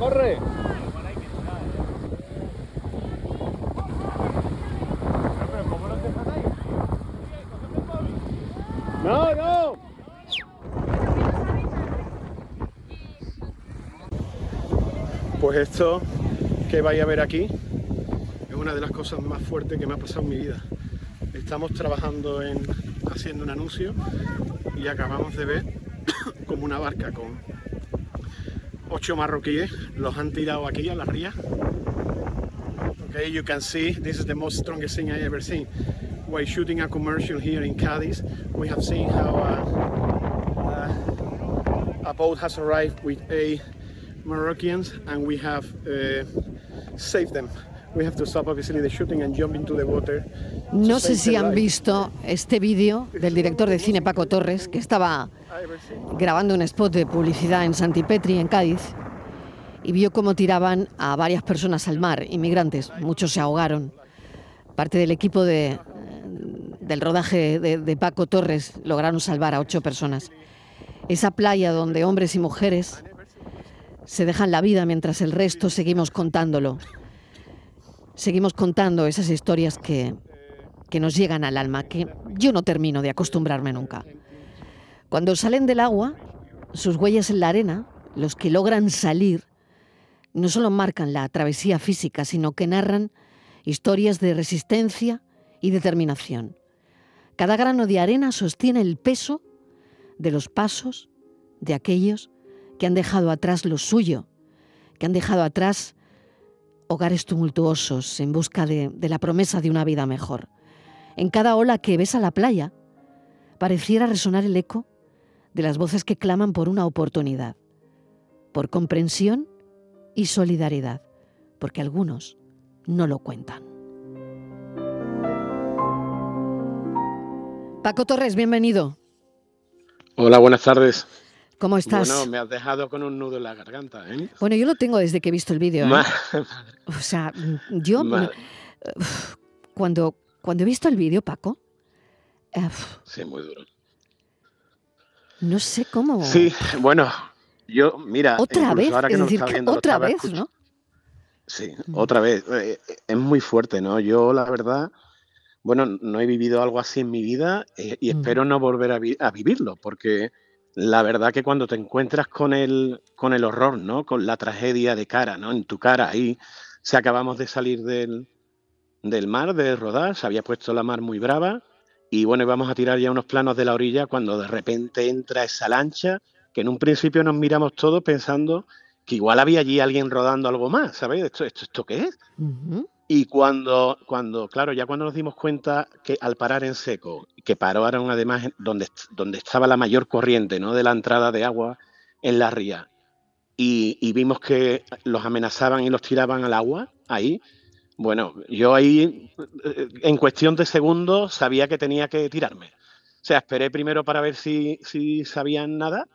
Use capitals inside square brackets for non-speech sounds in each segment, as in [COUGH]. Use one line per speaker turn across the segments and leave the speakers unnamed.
Corre. No, no. Pues esto que vais a ver aquí es una de las cosas más fuertes que me ha pasado en mi vida. Estamos trabajando en haciendo un anuncio y acabamos de ver [COUGHS] como una barca con ocho marroquíes los han tirado aquí a la ría. Okay, you can see this is the most strongest thing I ever seen. While shooting a commercial here in Cadiz, we have seen how uh, uh, a boat has arrived with a Moroccans and we have uh, saved them. We have to stop obviously the shooting and jump into the water.
No sé si han visto este vídeo del director de cine Paco Torres, que estaba grabando un spot de publicidad en Santipetri, en Cádiz, y vio cómo tiraban a varias personas al mar, inmigrantes. Muchos se ahogaron. Parte del equipo de, del rodaje de, de Paco Torres lograron salvar a ocho personas. Esa playa donde hombres y mujeres se dejan la vida mientras el resto seguimos contándolo. Seguimos contando esas historias que, que nos llegan al alma, que yo no termino de acostumbrarme nunca. Cuando salen del agua, sus huellas en la arena, los que logran salir, no solo marcan la travesía física, sino que narran historias de resistencia y determinación. Cada grano de arena sostiene el peso de los pasos de aquellos que han dejado atrás lo suyo, que han dejado atrás hogares tumultuosos en busca de, de la promesa de una vida mejor. En cada ola que ves a la playa, pareciera resonar el eco de las voces que claman por una oportunidad, por comprensión y solidaridad, porque algunos no lo cuentan. Paco Torres, bienvenido.
Hola, buenas tardes.
¿Cómo estás?
Bueno, me has dejado con un nudo en la garganta, ¿eh?
Bueno, yo lo tengo desde que he visto el vídeo. ¿eh? O sea, yo cuando, cuando he visto el vídeo, Paco,
Sí, muy duro.
no sé cómo.
Sí, bueno, yo, mira.
otra vez,
ahora que
es
no
decir,
viendo, lo
otra vez, ¿no?
Sí,
Mm.
otra vez. Es muy fuerte, ¿no? Yo, la verdad, bueno, no he vivido algo así en mi vida eh, y
Mm.
espero no volver a, vi- a vivirlo, porque la verdad que cuando te encuentras con el, con el horror, ¿no? Con la tragedia de cara, ¿no? En tu cara, ahí, si acabamos de salir del, del mar, de rodar, se había puesto la mar muy brava y bueno, íbamos a tirar ya unos planos de la orilla cuando de repente entra esa lancha, que en un principio nos miramos todos pensando que igual había allí alguien rodando algo más, ¿sabéis? ¿Esto, esto, esto qué es? Y cuando, cuando, claro, ya cuando nos dimos cuenta que al parar en seco, que pararon además donde, donde estaba la mayor corriente ¿no? de la entrada de agua en la ría, y, y vimos que los amenazaban y los tiraban al agua, ahí, bueno, yo ahí, eh, en cuestión de segundos, sabía que tenía que tirarme. O sea, esperé primero para ver si, si sabían nada,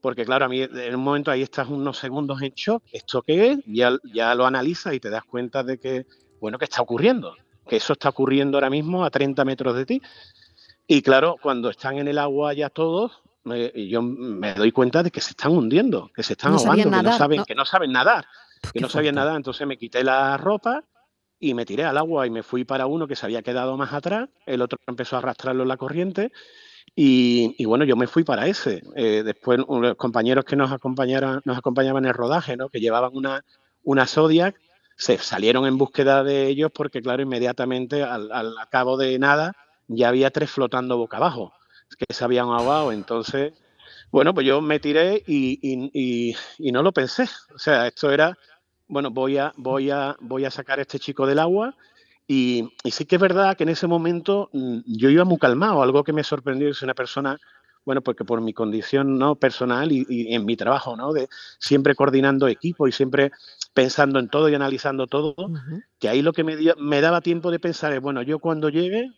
porque claro, a mí en un momento ahí estás unos segundos en shock, ¿esto qué es? Ya, ya lo analizas y te das cuenta de que, bueno, que está ocurriendo, que eso está ocurriendo ahora mismo a 30 metros de ti. Y claro, cuando están en el agua ya todos, me- yo me doy cuenta de que se están hundiendo, que se están
No
ahogando, que no, saben,
¿no?
que no saben nadar,
Puf,
que no sabían nadar. Entonces me quité la ropa y me tiré al agua y me fui para uno que se había quedado más atrás, el otro empezó a arrastrarlo en la corriente y, bueno, yo me fui para ese. Eh, después los compañeros que nos acompañaron, nos acompañaban en el rodaje, ¿no? que llevaban una, una Zodiac, se salieron en búsqueda de ellos porque, claro, inmediatamente al, al cabo de nada ya había tres flotando boca abajo, que se habían ahogado. Entonces, bueno, pues yo me tiré y, y- y- y no lo pensé. O sea, esto era, bueno, voy a, voy a, voy a sacar a este chico del agua Y, sí que es verdad que en ese momento mm, yo iba muy calmado, algo que me sorprendió es una persona, bueno, porque por mi condición no personal y, en mi trabajo, ¿no? De siempre coordinando equipo y siempre pensando en todo y analizando todo, que ahí lo que me, me daba tiempo de pensar es, bueno, yo cuando llegue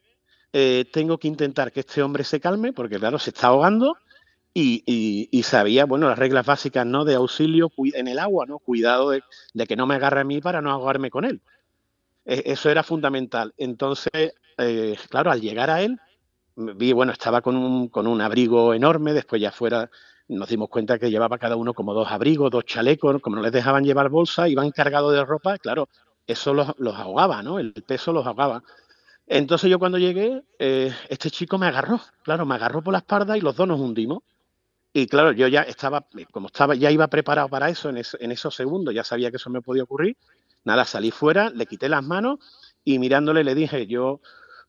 eh, tengo que intentar que este hombre se calme, porque claro, se está ahogando, y, sabía, bueno, las reglas básicas, ¿no? De auxilio en el agua, ¿no? Cuidado de, que no me agarre a mí para no ahogarme con él. E, eso era fundamental. Entonces, eh, claro, al llegar a él, vi, bueno, estaba con un, con un abrigo enorme, después ya fuera nos dimos cuenta que llevaba cada uno como dos abrigos, dos chalecos, como no les dejaban llevar bolsa, iban cargados de ropa, claro, eso los, los ahogaba, ¿no? El peso los ahogaba. Entonces yo cuando llegué, eh, este chico me agarró, claro, me agarró por la espalda y los dos nos hundimos. Y claro, yo ya estaba, como estaba, ya iba preparado para eso en, en esos segundos, ya sabía que eso me podía ocurrir. Nada, salí fuera, le quité las manos y mirándole le dije, yo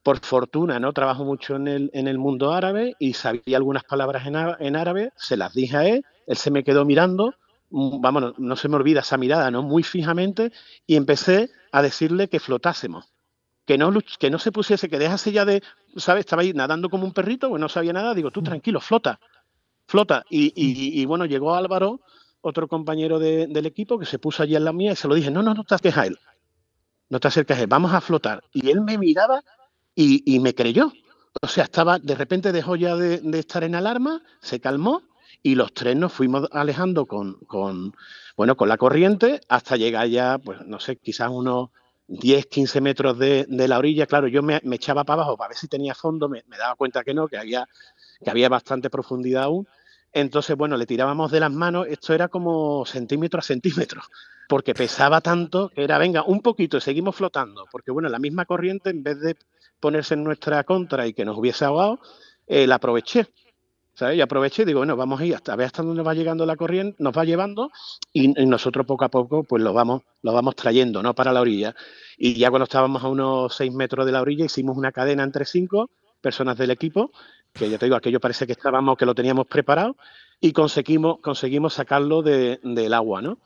por fortuna no trabajo mucho en el, en el mundo árabe y sabía algunas palabras en, en árabe, se las dije a él, él se me quedó mirando, mm, vamos, no se me olvida esa mirada, ¿no? Muy fijamente, y empecé a decirle que flotásemos que no, que no se pusiese, que dejase ya de, ¿sabes? Estaba ahí nadando como un perrito, pues no sabía nada, digo, tú mm. tranquilo, flota, flota. Y, y, bueno, llegó Álvaro, otro compañero del equipo, que se puso allí en la mía y se lo dije, no, no, no te acerques a él, no te acerques a él, vamos a flotar. Y él me miraba y, me creyó. O sea, estaba, de repente dejó ya de, estar en alarma, se calmó y los tres nos fuimos alejando con, con, bueno, con la corriente hasta llegar ya, pues no sé, quizás unos 10, 15 metros de, la orilla, claro, yo me, echaba para abajo para ver si tenía fondo, me, daba cuenta que no, que había, que había bastante profundidad aún. Entonces, bueno, le tirábamos de las manos, esto era como centímetro a centímetro, porque pesaba tanto que era, venga, un poquito y seguimos flotando, porque bueno, la misma corriente, en vez de ponerse en nuestra contra y que nos hubiese ahogado, eh, la aproveché. ¿sabes? Y aproveché y digo, bueno, vamos a ir hasta ver hasta dónde va llegando la corriente, nos va llevando y, nosotros poco a poco pues lo vamos, lo vamos trayendo, ¿no? Para la orilla. Y ya cuando estábamos a unos seis metros de la orilla hicimos una cadena entre cinco personas del equipo, que ya te digo, aquello parece que estábamos, que lo teníamos preparado, y conseguimos, conseguimos sacarlo del agua, ¿no?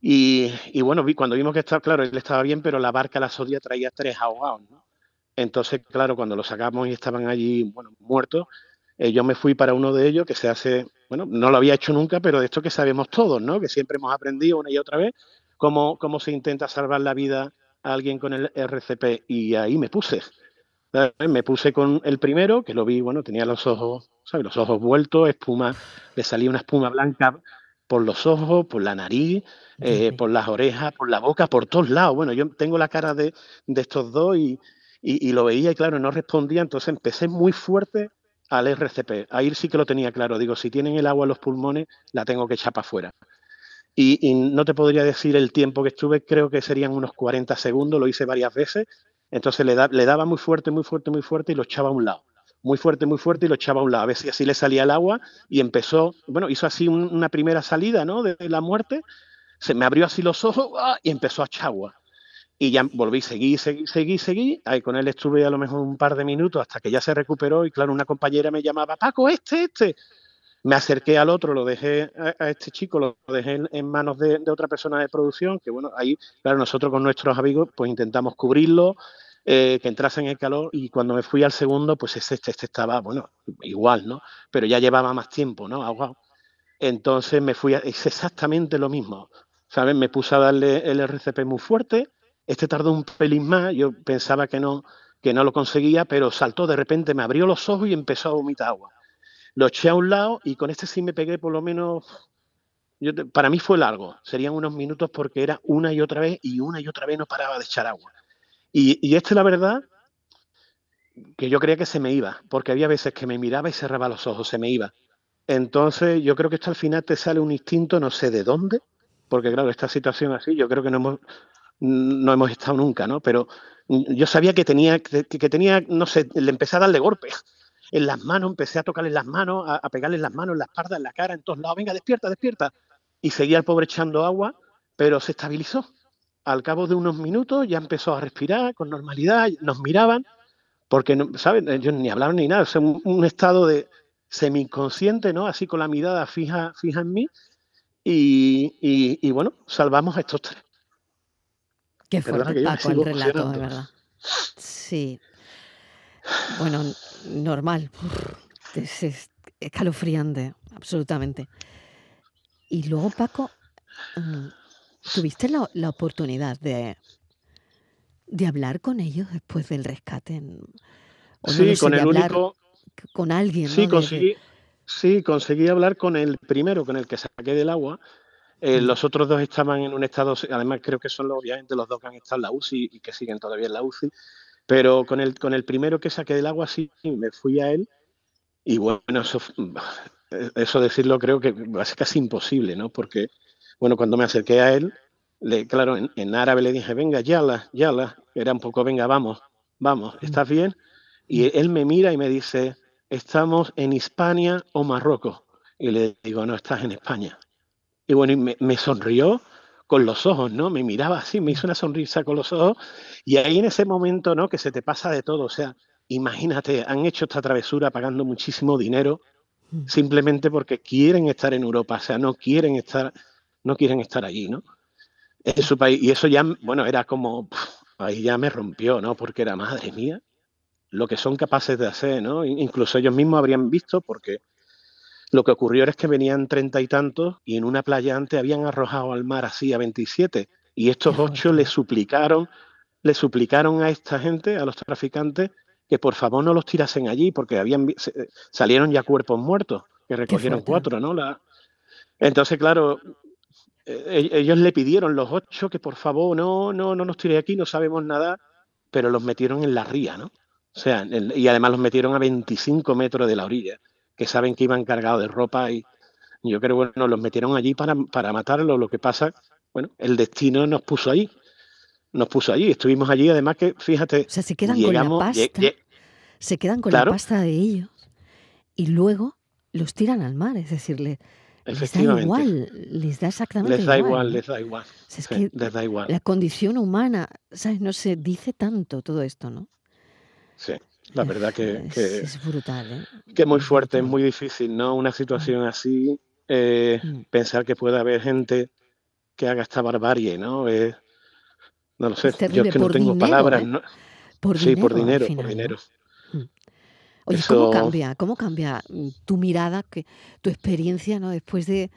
Y, y, bueno, cuando vimos que estaba, claro, él estaba bien, pero la barca, la sodia, traía tres ahogados, ¿no? Entonces, claro, cuando lo sacamos y estaban allí, bueno, muertos, eh, yo me fui para uno de ellos que se hace, bueno, no lo había hecho nunca, pero de esto que sabemos todos, ¿no? Que siempre hemos aprendido una y otra vez cómo, cómo se intenta salvar la vida a alguien con el RCP. Y ahí me puse. Me puse con el primero, que lo vi, bueno, tenía los ojos, ¿sabes? Los ojos vueltos, espuma, le salía una espuma blanca por los ojos, por la nariz, eh, por las orejas, por la boca, por todos lados. Bueno, yo tengo la cara de, estos dos y, y, lo veía y claro, no respondía, entonces empecé muy fuerte al RCP. Ahí sí que lo tenía claro. Digo, si tienen el agua en los pulmones, la tengo que echar para afuera. Y, no te podría decir el tiempo que estuve, creo que serían unos 40 segundos, lo hice varias veces. Entonces le, le daba muy fuerte, muy fuerte, muy fuerte y lo echaba a un lado. Muy fuerte, muy fuerte y lo echaba a un lado. A ver si así le salía el agua y empezó, bueno, hizo así una primera salida, ¿no? De la muerte. Se me abrió así los ojos ¡ah! y empezó a echar agua. Y ya volví, seguí, seguí, seguí, seguí. Ahí con él estuve a lo mejor un par de minutos hasta que ya se recuperó y claro, una compañera me llamaba, Paco, este, este. Me acerqué al otro, lo dejé a, este chico, lo dejé en, manos de, otra persona de producción, que bueno, ahí, claro, nosotros con nuestros amigos pues intentamos cubrirlo, eh, que entrase en el calor y cuando me fui al segundo, pues este, este estaba, bueno, igual, ¿no? Pero ya llevaba más tiempo, ¿no? Entonces me fui, a, es exactamente lo mismo, ¿sabes? Me puse a darle el RCP muy fuerte, este tardó un pelín más, yo pensaba que no, que no lo conseguía, pero saltó de repente, me abrió los ojos y empezó a vomitar agua. Lo eché a un lado y con este sí me pegué por lo menos, para mí fue largo, serían unos minutos porque era una y otra vez y una y otra vez no paraba de echar agua. Y, y este, la verdad, que yo creía que se me iba, porque había veces que me miraba y cerraba los ojos, se me iba. Entonces, yo creo que esto al final te sale un instinto, no sé de dónde, porque claro, esta situación así, yo creo que no hemos, no hemos estado nunca, ¿no? Pero yo sabía que tenía, que, tenía, no sé, le empecé a darle golpes en las manos, empecé a tocarle las manos, a, pegarle las manos, en la espalda, en la cara, en todos lados, venga, despierta, despierta. Y seguía el pobre echando agua, pero se estabilizó. Al cabo de unos minutos ya empezó a respirar con normalidad, nos miraban, porque, ¿saben? Ellos ni hablaron ni nada, es un, estado de semi-inconsciente, ¿no? Así con la mirada fija, fija en mí. y bueno, salvamos a estos tres.
Qué fuerte, Paco, el relato, de verdad. Sí. Bueno, normal. Es, escalofriante, absolutamente. Y luego, Paco, mm, ¿tuviste la, oportunidad de, de hablar con ellos después del rescate?
sí, con el único...
Con alguien.
Sí, conseguí, sí, conseguí hablar con el primero, con el que saqué del agua. Eh, los otros dos estaban en un estado, además creo que son los, obviamente los dos que han estado en la UCI y que siguen todavía en la UCI, pero con el, con el primero que saqué del agua sí, me fui a él y bueno, eso, eso decirlo creo que ser casi imposible, ¿no? Porque, bueno, cuando me acerqué a él, le, claro, en, árabe le dije, venga, yala, yala, era un poco, venga, vamos, vamos, ¿estás bien? Y él me mira y me dice, estamos en Hispania o Marruecos. Y le digo, no, estás en España. Y bueno, me, me, sonrió con los ojos, ¿no? Me miraba así, me hizo una sonrisa con los ojos. Y ahí en ese momento, ¿no? Que se te pasa de todo. O sea, imagínate, han hecho esta travesura pagando muchísimo dinero simplemente porque quieren estar en Europa, o sea, no quieren estar, no quieren estar allí, ¿no? En su país. Y eso ya, bueno, era como, ahí ya me rompió, ¿no? Porque era, madre mía, lo que son capaces de hacer, ¿no? Incluso ellos mismos habrían visto, porque lo que ocurrió es que venían treinta y tantos y en una playa antes habían arrojado al mar así a 27 y estos ocho le suplicaron, le suplicaron a esta gente, a los traficantes, que por favor no los tirasen allí porque habían salieron ya cuerpos muertos, que recogieron cuatro, ¿no? La, entonces, claro, ellos le pidieron los ocho que por favor no, no, no nos tire aquí, no sabemos nada, pero los metieron en la ría, ¿no? O sea, y además los metieron a 25 metros de la orilla, que saben que iban cargados de ropa y yo creo, bueno, los metieron allí para, para matarlos. Lo que pasa, bueno, el destino nos puso ahí nos puso allí. Estuvimos allí, además que, fíjate.
O sea, se quedan con la pasta. se quedan con la pasta de ellos y luego los tiran al mar. Es decir, les da igual, les da exactamente
les da igual. Les da igual, es que les da igual.
La condición humana, ¿sabes? No se dice tanto todo esto, ¿no?
Sí, la verdad que,
es, brutal, ¿eh?
Que muy fuerte, es muy difícil, ¿no? Una situación así, eh, mm. pensar que puede haber gente que haga esta barbarie, ¿no? Es, no lo sé, yo es que no tengo palabras. ¿eh?
Por
sí, por dinero, por dinero.
Oye, ¿cómo cambia? ¿Cómo cambia mm, tu mirada, que, tu experiencia, ¿no? Después de,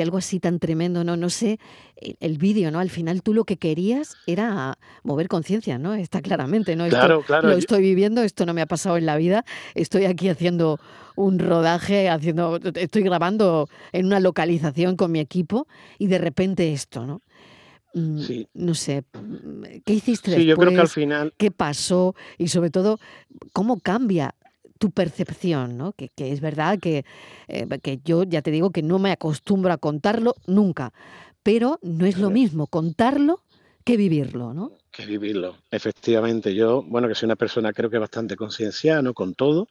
algo así tan tremendo, ¿no? No sé, el, vídeo, ¿no? Al final tú lo que querías era mover conciencia, ¿no? Está claramente, ¿no?
Claro, claro.
Lo estoy viviendo, esto no me ha pasado en la vida. Estoy aquí haciendo un rodaje, haciendo, estoy grabando en una localización con mi equipo y de repente esto, ¿no? Mm, no sé, ¿qué hiciste sí,
yo creo que al final...
¿Qué pasó? Y sobre todo, ¿cómo cambia tu percepción? ¿no? Que, es verdad que, eh, que yo ya te digo que no me acostumbro a contarlo nunca, pero no es lo mismo contarlo que vivirlo, ¿no?
Que vivirlo, efectivamente. Yo, bueno, que soy una persona creo que bastante concienciada, ¿no? Con todo,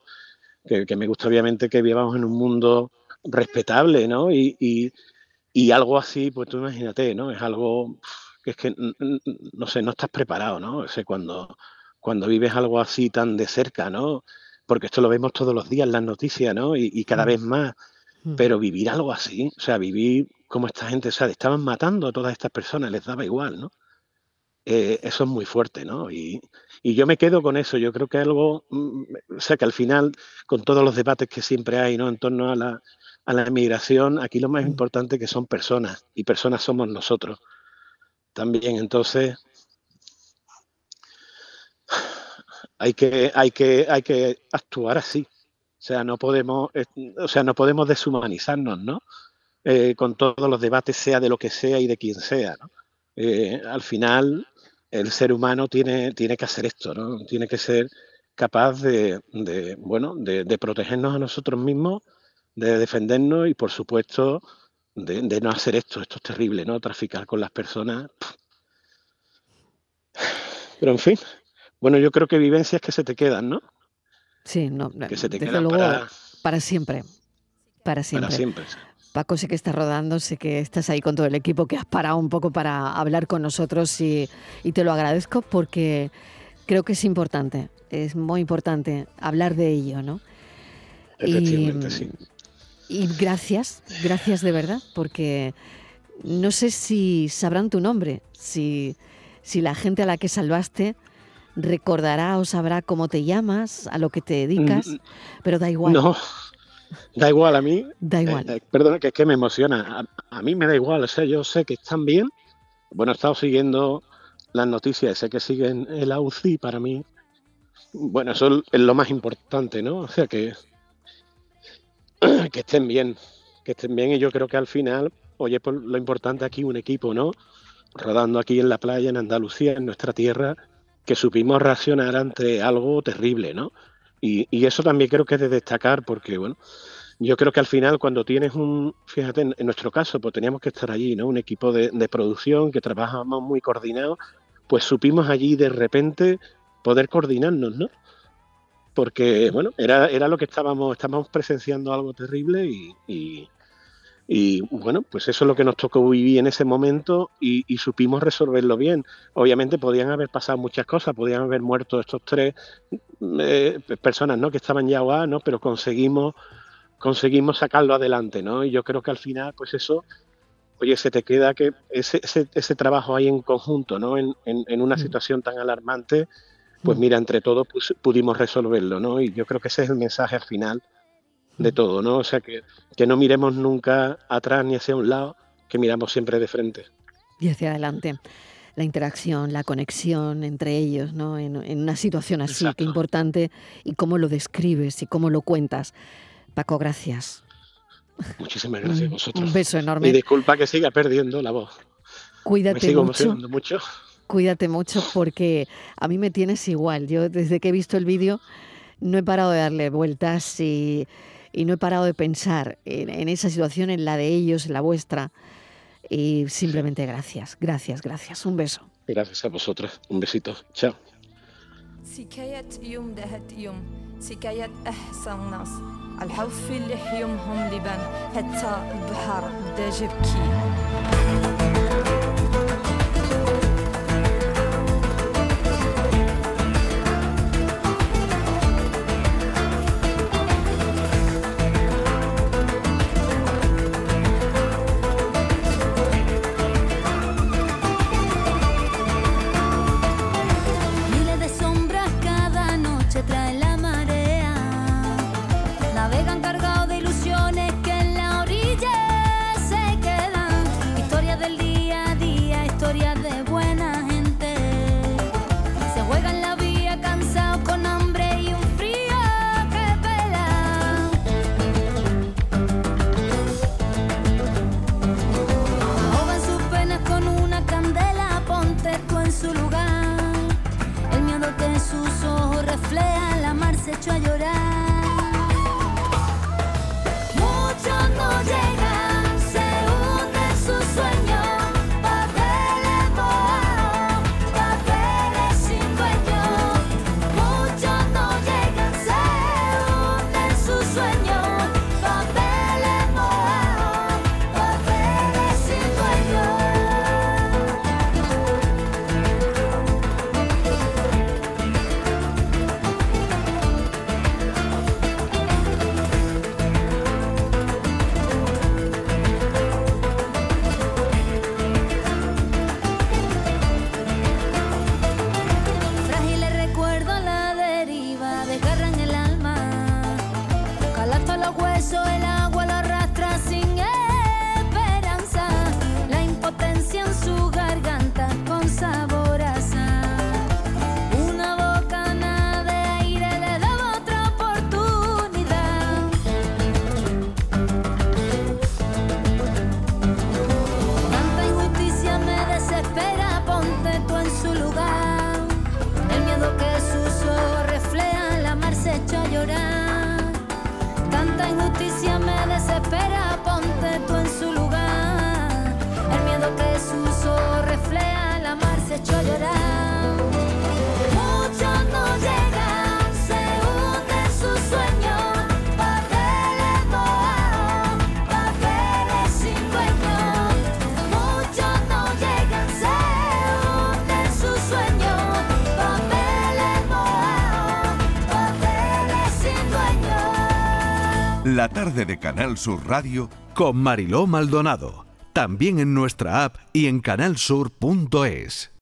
que, me gusta obviamente que vivamos en un mundo respetable, ¿no? y y algo así, pues tú imagínate, ¿no? Es algo que es que, no sé, no estás preparado, ¿no? O sea, cuando, cuando vives algo así tan de cerca, ¿no? Porque esto lo vemos todos los días en las noticias, ¿no? Y, cada mm. vez más. Mm. Pero vivir algo así, o sea, vivir como esta gente, o sea, estaban matando a todas estas personas, les daba igual, ¿no? Eh, eso es muy fuerte, ¿no? Y, y, yo me quedo con eso. Yo creo que algo, mm, o sea, que al final, con todos los debates que siempre hay, ¿no? En torno a la, a la inmigración, aquí lo más importante que son personas y personas somos nosotros también. Entonces, hay que, hay que, hay que actuar así. O sea, no podemos, o sea, no podemos deshumanizarnos, ¿no? Eh, con todos los debates, sea de lo que sea y de quien sea, ¿no? Eh, al final, el ser humano tiene, tiene que hacer esto, ¿no? Tiene que ser capaz de, de bueno, de, de protegernos a nosotros mismos de defendernos y, por supuesto, de, no hacer esto. Esto es terrible, ¿no? Traficar con las personas. Pero, en fin, bueno, yo creo que vivencias que se te quedan, ¿no?
Sí, no, que se te quedan para, para siempre. Para siempre.
Para siempre.
Paco, sé que estás rodando, sé que estás ahí con todo el equipo, que has parado un poco para hablar con nosotros y, y te lo agradezco porque creo que es importante, es muy importante hablar de ello, ¿no?
Efectivamente, sí.
Y gracias, gracias de verdad, porque no sé si sabrán tu nombre, si, si la gente a la que salvaste recordará o sabrá cómo te llamas, a lo que te dedicas,
Mm,
pero da igual.
No, da igual a mí.
Da
eh,
igual.
eh, perdona, que es que me emociona. A, a mí me da igual, o sea, yo sé que están bien. Bueno, he estado siguiendo las noticias, sé que siguen en la UCI para mí. Bueno, eso es lo más importante, ¿no? O sea, que, [CLEARS THROAT] que estén bien, que estén bien y yo creo que al final, oye, pues lo importante aquí, un equipo, ¿no? Rodando aquí en la playa, en Andalucía, en nuestra tierra, que supimos reaccionar ante algo terrible, ¿no? Y, y eso también creo que es de destacar porque, bueno, yo creo que al final cuando tienes un, fíjate, en, en nuestro caso, pues teníamos que estar allí, ¿no? Un equipo de, de producción que trabajábamos muy coordinado, pues supimos allí de repente poder coordinarnos, ¿no? Porque, bueno, era, era lo que estábamos, estábamos presenciando algo terrible y, y, y, bueno, pues eso es lo que nos tocó vivir en ese momento y, y, supimos resolverlo bien. Obviamente podían haber pasado muchas cosas, podían haber muerto estos tres eh, personas, ¿no? Que estaban ya ahogadas, ¿no? Pero conseguimos, conseguimos sacarlo adelante, ¿no? Y yo creo que al final, pues eso, oye, se te queda que ese, ese, ese trabajo ahí en conjunto, ¿no? En, en, en una situación tan alarmante, pues mira, entre todos pues, pudimos resolverlo, ¿no? Y yo creo que ese es el mensaje al final de todo, ¿no? O sea, que, que no miremos nunca atrás ni hacia un lado, que miramos siempre de frente.
Y hacia adelante. La interacción, la conexión entre ellos, ¿no? En, en una situación así,
Exacto.
que importante, y cómo lo describes y cómo lo cuentas. Paco, gracias.
Muchísimas [LAUGHS] gracias a vosotros.
un beso
Y
enorme.
disculpa que siga perdiendo la voz. Me
Cuídate
sigo
mucho.
emocionando mucho.
Cuídate mucho porque a mí me tienes igual. Yo desde que he visto el vídeo no he parado de darle vueltas y, y no he parado de pensar en, en esa situación, en la de ellos, en la vuestra. Y simplemente gracias, gracias, gracias. Un beso.
Gracias a vosotros. Un besito. Chao.
سكاية يوم دهت يوم سكاية أحسن ناس الحوف اللي يومهم لبان حتى البحر بدا جبكي
Llorar. Muchos no llegan, se hunden sus sueños. Papeles mojados, papeles sin dueño. Muchos no llegan, se hunden sus sueños. Papeles mojados, papeles sin dueño.
La tarde de Canal Sur Radio
con Mariló Maldonado. También en nuestra app y en canalsur.es.